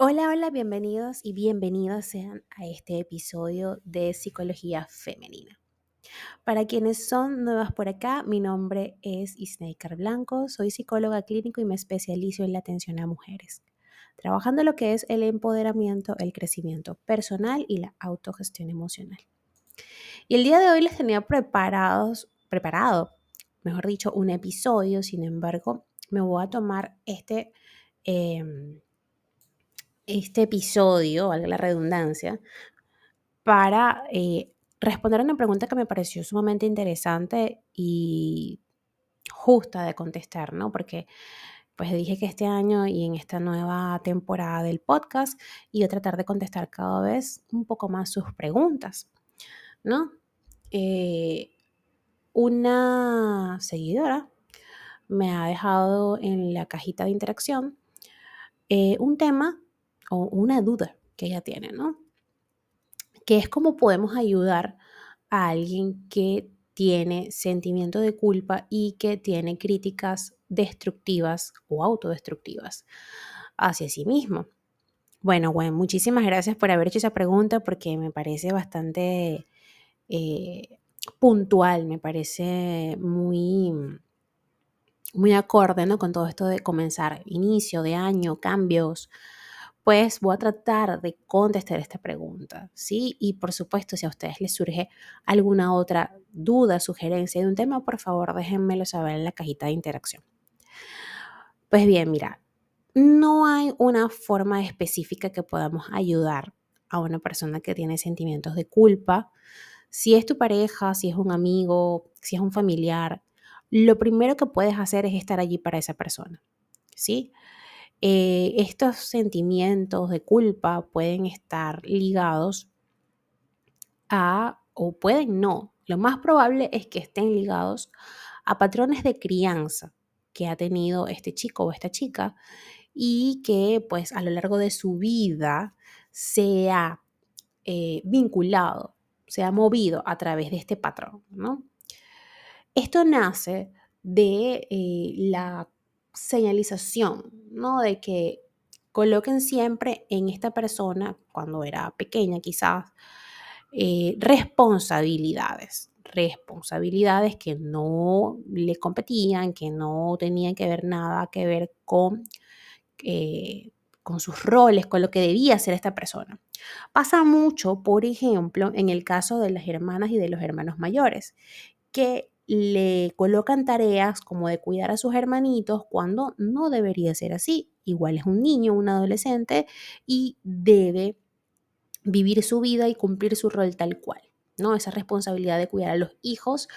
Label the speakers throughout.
Speaker 1: Hola, hola, bienvenidos y bienvenidas sean a este episodio de Psicología Femenina. Para quienes son nuevas por acá, mi nombre es Isneikar Blanco, soy psicóloga clínico y me especializo en la atención a mujeres, trabajando lo que es el empoderamiento, el crecimiento personal y la autogestión emocional. Y el día de hoy les tenía preparados, preparado, mejor dicho, un episodio, sin embargo, me voy a tomar este... Em, este episodio, valga la redundancia, para eh, responder a una pregunta que me pareció sumamente interesante y justa de contestar, ¿no? Porque pues dije que este año y en esta nueva temporada del podcast iba a tratar de contestar cada vez un poco más sus preguntas, ¿no? Eh, una seguidora me ha dejado en la cajita de interacción eh, un tema o una duda que ella tiene, ¿no? Que es cómo podemos ayudar a alguien que tiene sentimiento de culpa y que tiene críticas destructivas o autodestructivas hacia sí mismo. Bueno, bueno, muchísimas gracias por haber hecho esa pregunta porque me parece bastante eh, puntual, me parece muy, muy acorde ¿no? con todo esto de comenzar inicio de año, cambios, pues voy a tratar de contestar esta pregunta, ¿sí? Y por supuesto, si a ustedes les surge alguna otra duda, sugerencia de un tema, por favor déjenmelo saber en la cajita de interacción. Pues bien, mira, no hay una forma específica que podamos ayudar a una persona que tiene sentimientos de culpa. Si es tu pareja, si es un amigo, si es un familiar, lo primero que puedes hacer es estar allí para esa persona, ¿sí? Eh, estos sentimientos de culpa pueden estar ligados a, o pueden no, lo más probable es que estén ligados a patrones de crianza que ha tenido este chico o esta chica y que pues a lo largo de su vida se ha eh, vinculado, se ha movido a través de este patrón. Esto nace de eh, la señalización, ¿no? De que coloquen siempre en esta persona, cuando era pequeña quizás, eh, responsabilidades, responsabilidades que no le competían, que no tenían que ver nada que ver con, eh, con sus roles, con lo que debía hacer esta persona. Pasa mucho, por ejemplo, en el caso de las hermanas y de los hermanos mayores, que le colocan tareas como de cuidar a sus hermanitos cuando no debería ser así. Igual es un niño, un adolescente y debe vivir su vida y cumplir su rol tal cual. ¿no? Esa responsabilidad de cuidar a los hijos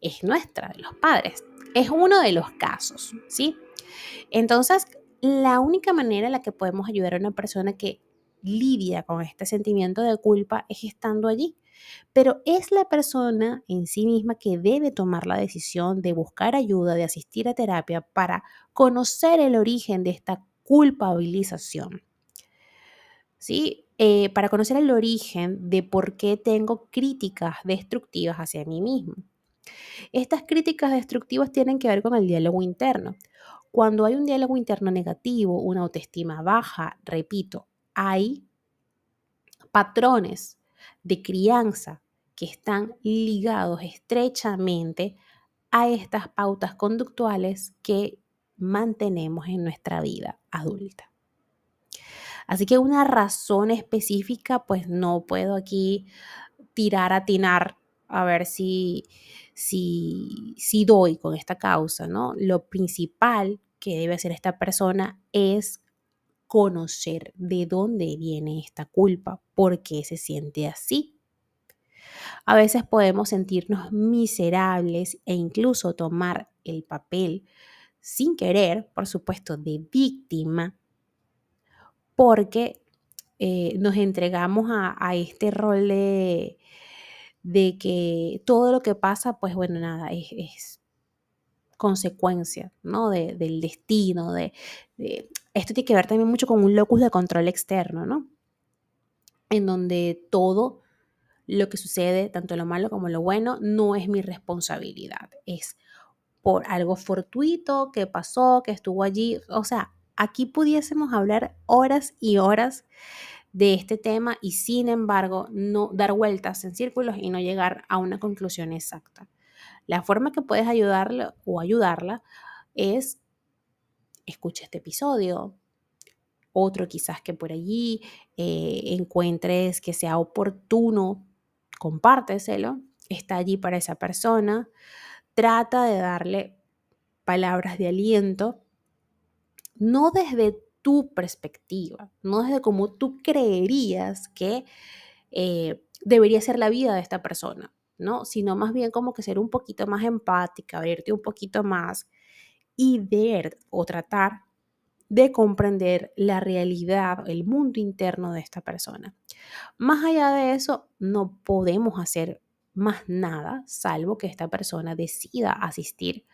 Speaker 1: es nuestra, de los padres. Es uno de los casos, ¿sí? Entonces, la única manera en la que podemos ayudar a una persona que lidia con este sentimiento de culpa es estando allí, pero es la persona en sí misma que debe tomar la decisión de buscar ayuda, de asistir a terapia para conocer el origen de esta culpabilización. ¿Sí? Eh, para conocer el origen de por qué tengo críticas destructivas hacia mí mismo. Estas críticas destructivas tienen que ver con el diálogo interno. Cuando hay un diálogo interno negativo, una autoestima baja, repito, hay patrones de crianza que están ligados estrechamente a estas pautas conductuales que mantenemos en nuestra vida adulta. Así que una razón específica, pues no puedo aquí tirar, atinar, a ver si, si, si doy con esta causa, ¿no? Lo principal que debe hacer esta persona es conocer de dónde viene esta culpa, por qué se siente así. A veces podemos sentirnos miserables e incluso tomar el papel sin querer, por supuesto, de víctima, porque eh, nos entregamos a, este rol de, que todo lo que pasa, pues bueno, nada, es, consecuencia, ¿no? del destino, de, esto tiene que ver también mucho con un locus de control externo, ¿no? En donde todo lo que sucede, tanto lo malo como lo bueno, no es mi responsabilidad. Es por algo fortuito que pasó, que estuvo allí. O sea, aquí pudiésemos hablar horas y horas de este tema y sin embargo no dar vueltas en círculos y no llegar a una conclusión exacta. La forma que puedes ayudarle o ayudarla es escucha este episodio, otro quizás que por allí eh, encuentres que sea oportuno, compárteselo, está allí para esa persona, trata de darle palabras de aliento, no desde tu perspectiva, no desde cómo tú creerías que eh, debería ser la vida de esta persona, ¿no? Sino más bien como que ser un poquito más empática, abrirte un poquito más y ver o tratar de comprender la realidad, el mundo interno de esta persona. Más allá de eso, no podemos hacer más nada salvo que esta persona decida asistir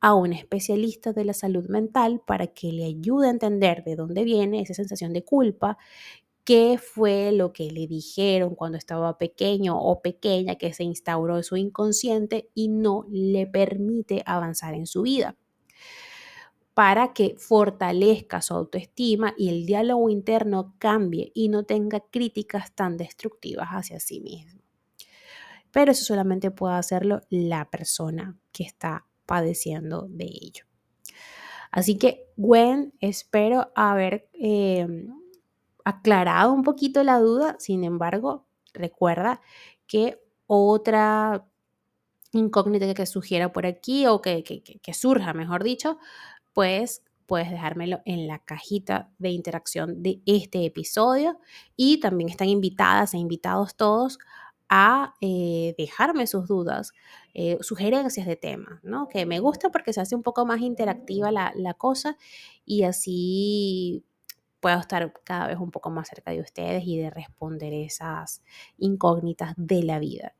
Speaker 1: a un especialista de la salud mental para que le ayude a entender de dónde viene esa sensación de culpa, qué fue lo que le dijeron cuando estaba pequeño o pequeña que se instauró en su inconsciente y no le permite avanzar en su vida para que fortalezca su autoestima y el diálogo interno cambie y no tenga críticas tan destructivas hacia sí mismo. Pero eso solamente puede hacerlo la persona que está padeciendo de ello. Así que, Gwen, espero haber em, aclarado un poquito la duda. Sin embargo, recuerda que otra incógnita que sugiera por aquí o que, que surja, mejor dicho, pues puedes dejármelo en la cajita de interacción de este episodio y también están invitadas e invitados todos a eh, dejarme sus dudas, eh, sugerencias de temas, ¿no? Que me gusta porque se hace un poco más interactiva la, la cosa y así puedo estar cada vez un poco más cerca de ustedes y de responder esas incógnitas de la vida.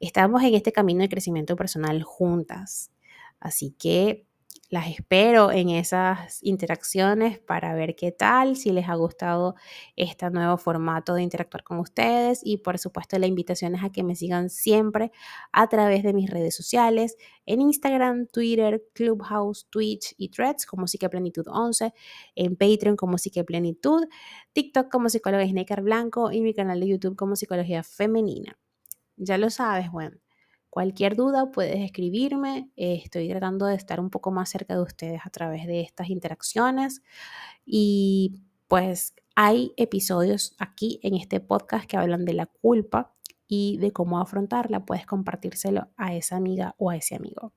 Speaker 1: Estamos en este camino de crecimiento personal juntas, así que las espero en esas interacciones para ver qué tal, si les ha gustado este nuevo formato de interactuar con ustedes y por supuesto la invitación es a que me sigan siempre a través de mis redes sociales, en Instagram, Twitter, Clubhouse, Twitch y Threads como Plenitud 11, en Patreon como Plenitud, TikTok como Psicóloga Snaker Blanco y mi canal de YouTube como Psicología Femenina. Ya lo sabes, bueno Cualquier duda puedes escribirme. estoy tratando de estar un poco más cerca de ustedes a través de estas interacciones. Y pues hay episodios aquí en este podcast que hablan de la culpa y de cómo afrontarla. Puedes compartírselo a esa amiga o a ese amigo.